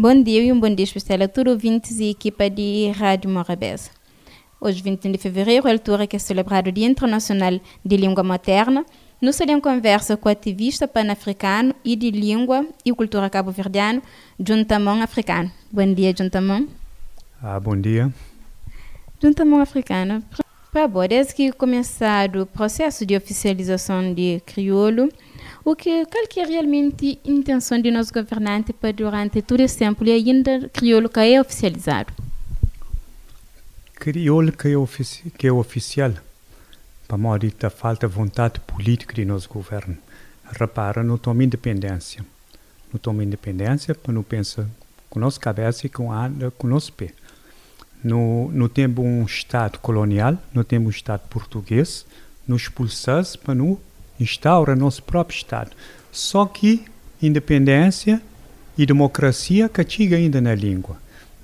Bom dia e um bom dia especial a todos os ouvintes e equipa de Rádio Morabeza. Hoje, 21 de fevereiro, é a altura que é celebrado o Dia Internacional de Língua Materna. Nos seremos conversa com o ativista pan-africano e de língua e cultura cabo-verdiano, Juntamon Africano. Bom dia, Juntamon. Ah, bom dia. Juntamon Africano. Para desde que começado o processo de oficialização de crioulo, o que, qual que é realmente a intenção de nosso governante para durante todo esse tempo e ainda crioulo que é oficializado? Crioulo que é, ofici que é oficial, para modo da falta de vontade política de nosso governo. Repara, não toma independência. Não toma independência para não pensar com nossa cabeça e com anda com nosso pé. No, no tempo um Estado colonial, no tempo um Estado português, nos expulsasse para não instaura nosso próprio Estado. Só que independência e democracia chega ainda na língua.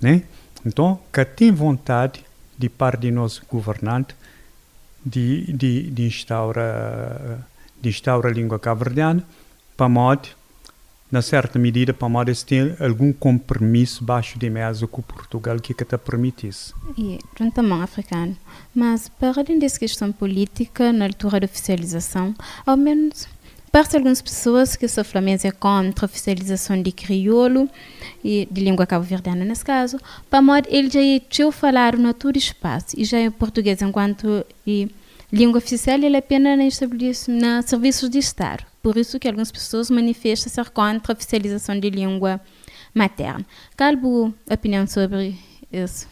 Né? Então, que tem vontade de parte de nosso governante de, de, de instaurar de instaura a língua cabo-verdiana para modo na certa medida, modo tem algum compromisso baixo de mesa com Portugal que que te permitisse. E, juntamente africano. Mas, para além dessa questão política, na altura da oficialização, ao menos parte algumas pessoas que são flamengas contra a oficialização de crioulo e de língua cabo-verdiana nesse caso, modo ele já tinha falado no todo espaço e já em português enquanto e, língua oficial ele é apenas na, na serviços de Estado. Por isso que algumas pessoas manifestam ser contra a oficialização de língua materna. Qual a opinião sobre isso?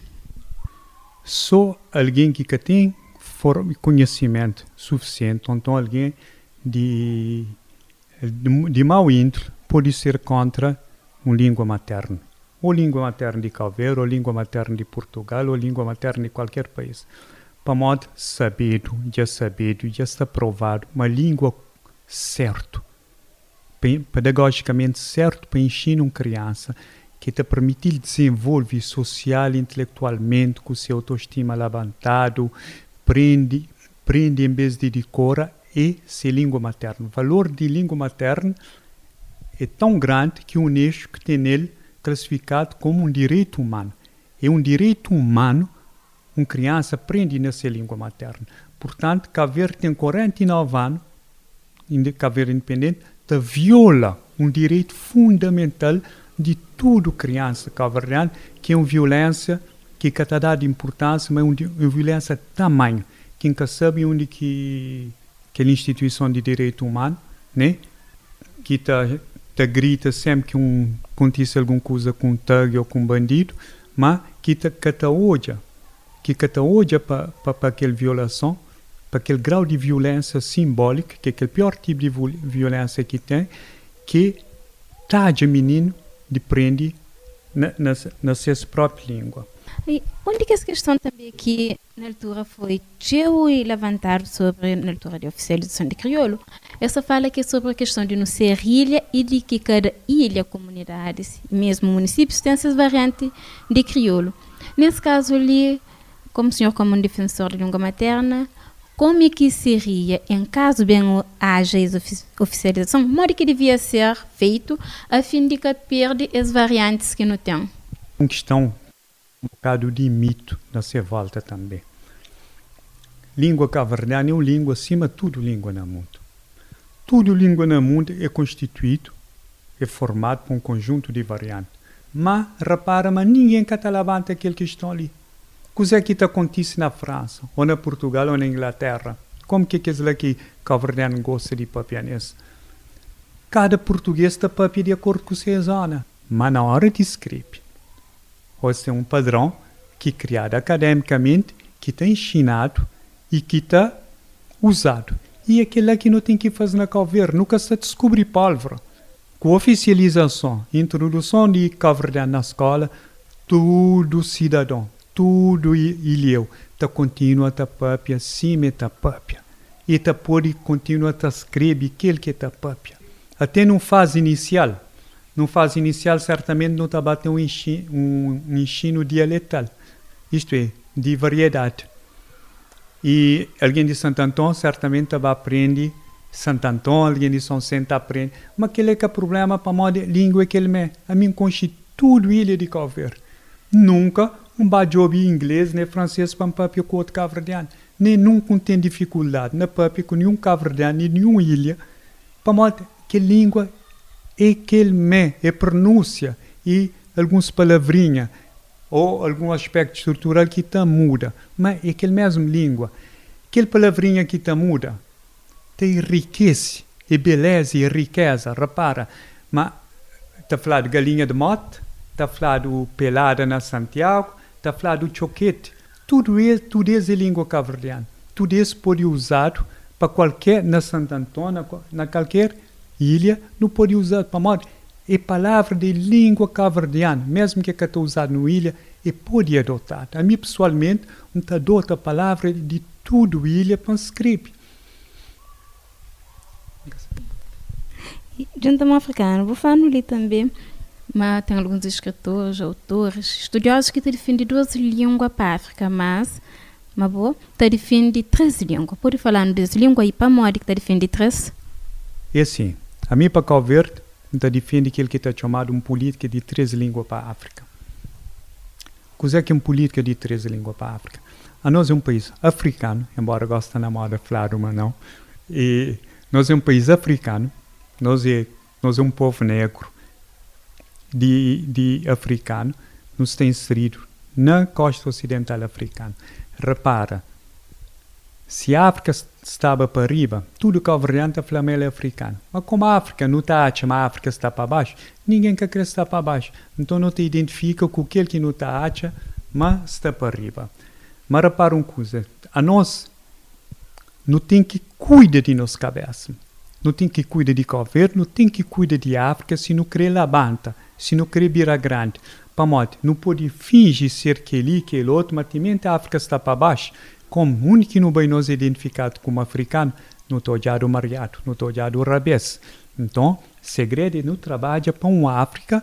Só alguém que tem conhecimento suficiente, então alguém de, de, de mau índole pode ser contra uma língua materna. Ou língua materna de Calveiro, ou língua materna de Portugal, ou língua materna de qualquer país. Para modo sabido, já sabido, já está provado, uma língua certo, pedagogicamente certo para ensinar uma criança que te permitir desenvolver social e intelectualmente com seu autoestima levantado, prende, prende em vez de decora e se língua materna. O valor de língua materna é tão grande que o Unesco tem nele classificado como um direito humano. É um direito humano uma criança aprende nessa língua materna. Portanto, Cabo Verde tem 49 anos Cabo Independente, te viola um direito fundamental de tudo criança cabo que é uma violência que está dada importância, mas uma violência tamanho. Quem sabe onde que aquela instituição de direito humano, né? Que tá, tá grita sempre que um acontece alguma coisa com um tag ou com um bandido, mas que que tá odia, que tá odia para aquela violação, para aquele grau de violência simbólica, que é aquele pior tipo de violência que tem, que tadja menino de na, na, na sua própria língua. E onde que essa questão também aqui na altura foi eu e levantar sobre na altura de oficialização de crioulo, essa fala aqui sobre a questão de não ser ilha e de que cada ilha, comunidades, mesmo municípios, tem essas variantes de crioulo. Nesse caso ali, como senhor como um defensor de língua materna, como é que seria, em caso bem haja oficialização, modo que devia ser feito a fim de que perde as variantes que não tem? Uma questão um bocado de mito nessa volta também. Língua caverdiana é uma língua, acima de tudo, língua no mundo. Tudo língua no mundo é constituído, é formado por um conjunto de variantes. Mas, repara, mas ninguém levanta aquele que estão ali. Cos'è que acontece na França, ou na Portugal, ou na Inglaterra? Como que é aquilo que Calverdiano gosta de papianês? Cada português está papia de acordo com a sua zona, mas na hora de escrever. Ou é um padrão que criado academicamente, que está ensinado e que está usado. E aquilo que não tem que fazer na Calver, nunca se descobre palavra. Com oficialização, introdução de Calverdiano na escola, todo cidadão tudo ilheu, ta continua ta papia, cime ta papia. E ta pode continua ta escreve aquele que ta papia. Até numa fase inicial, numa fase inicial certamente não está batendo um ensino, um ensino dialetal, isto é, de variedade. E alguém de Santo Antão certamente vai aprender Santo Antão, alguém de São Centro aprende. Mas aquele é que é o problema para a língua que ele é. A mim constitui Tudo ilha de Cabo Verde. Nunca um bajobi inglês nem francês para papel com outro cabo-verdiano. Nem nunca tem dificuldade na papel com nenhum cabo-verdiano, nenhuma ilha. Para modo que língua é aquele me, é pronúncia e algumas palavrinhas ou algum aspecto estrutural que está muda, mas é aquele mesmo língua. Aquele palavrinha que está muda, tem enriquece, e beleza e riqueza, repara. Mas está falando galinha de mote, está falando pelada na Santiago, está falando choquete. Tudo isso, tudo isso é língua caverdiana. Tudo isso pode ser usado para qualquer, na Santo Antônio, na qualquer ilha, não pode usar para modo. É palavra de língua caverdiana, mesmo que está usado na ilha, e pode adotar. A mim, pessoalmente, não adota a palavra de tudo ilha para escrever. Junto africano, vou falar também, mas tem alguns escritores, autores, estudiosos que defendem duas línguas para a África, mas, mas te defende três línguas. Pode falar das línguas e para modo que te defende três? É assim, a mim para Cabo Verde, te defende aquilo que está chamado uma política de três línguas para a África. Que é que é uma política de três línguas para a África? A nós é um país africano, embora goste na moda falar uma não, e nós é um país africano, nós é, nós é um povo negro de, de africano, nos tem inserido na costa ocidental africana. Repara, se a África estava para riba, tudo que é variante é africano. Mas como a África não está a mas a África está para baixo, ninguém quer que está para baixo. Então não te identifica com aquele que não está a mas está para riba. Mas repara uma coisa, a nós não tem que cuidar de nossa cabeça não tem que cuidar de governo, não tem que cuidar de África se não quer labanta, se não quer virar grande. Para modo, não pode fingir ser aquele, aquele outro, mas também a África está para baixo. Como o único que não vai nos identificado como africano, não estou o mariado, não estou o rabês. Então, segredo é não trabalha para uma África,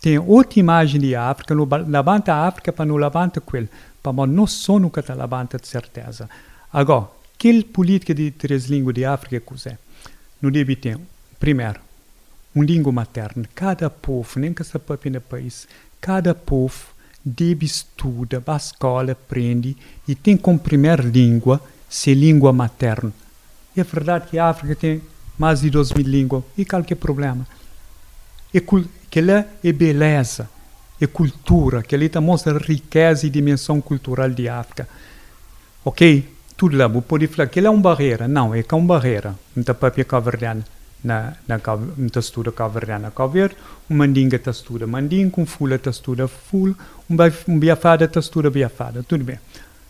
tem outra imagem de África, não levanta a África para não levanta ele. Para modo, não só nunca está levanta de certeza. Agora, que política de três línguas de África que é? no deve ter, primeiro, uma língua materna. Cada povo, nem que se papi no país, cada povo deve estudar, a escola aprende e tem como primeira língua ser língua materna. É verdade que a África tem mais de 2 mil línguas e qualquer problema. E que lá é beleza, é cultura, que ali mostra a riqueza e dimensão cultural de África. Ok? tudo lá, pode falar que é uma barreira. Não, é que é uma barreira. Muita papia caverdiana na, na muita estuda caverdiana caver, um mandinga estuda mandinga, um fula estuda fula, um biafada estuda biafada, tudo bem.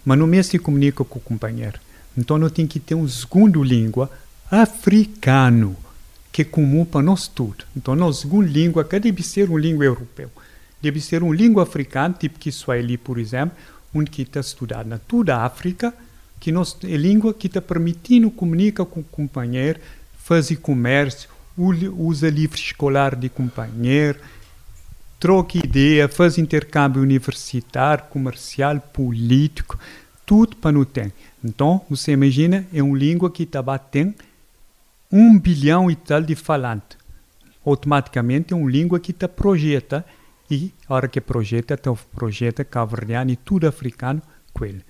Mas no mês se comunica com o companheiro. Então não tem que ter um segundo língua africano, que é comum para nós tudo. Então, nossa segunda língua que deve ser uma língua europeia. Deve ser uma língua africana, tipo que Swahili, por exemplo, onde que está estudado na toda a África, que nós, é língua que está permitindo comunicar com o companheiro, fazer comércio, usa livro escolar de companheiro, troca ideia, faz intercâmbio universitário, comercial, político, tudo para não ter. Então, você imagina, é uma língua que está batendo um bilhão e tal de falantes. Automaticamente é uma língua que está projeta e a hora que projeta, está projeta caverniano e tudo africano com ele.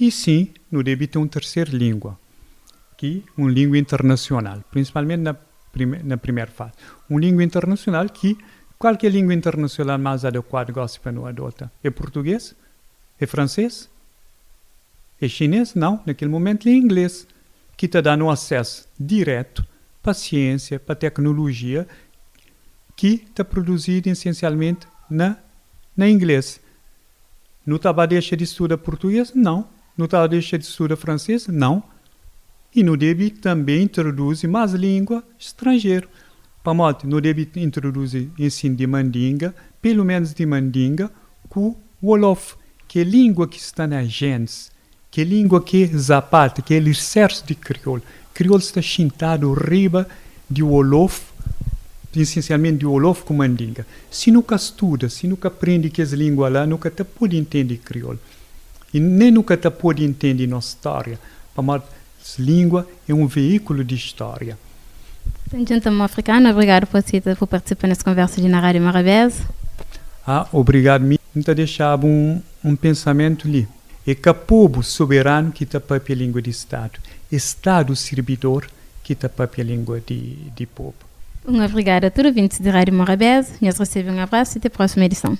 E sim, no deve ter uma terceira língua, é uma língua internacional, principalmente na, prime na primeira fase. Uma língua internacional que qualquer língua internacional mais adequada gosta para não adota. É português? É francês? É chinês? Não, naquele momento é inglês, que está dando acesso direto para a ciência, para a tecnologia, que está produzido essencialmente na, na inglês. Não estava a deixar de estudar português? Não no tal deixa de estudar francês? Não. E no deve também introduz mais língua estrangeira. Para modo, no deve introduz ensino de mandinga, pelo menos de mandinga, com Wolof, que é língua que está na genes, que é língua que é zapata, que é alicerce de crioulo. Crioulo está chintado riba de Wolof, essencialmente de Wolof com mandinga. Se nunca estuda, se nunca aprende que as línguas lá, nunca te pode entender crioulo. E nem nunca te pode entender nossa história. Para língua é um veículo de história. Gentleman africano, obrigado por, por participar nessa conversa de na Rádio Marabés. Ah, obrigado, me deixava um, um pensamento ali. É que o povo soberano que para a língua de Estado. Estado servidor que para a língua de, de povo. Um obrigado a todos os ouvintes de Rádio Morabeza. Nós recebemos um abraço e até a próxima edição.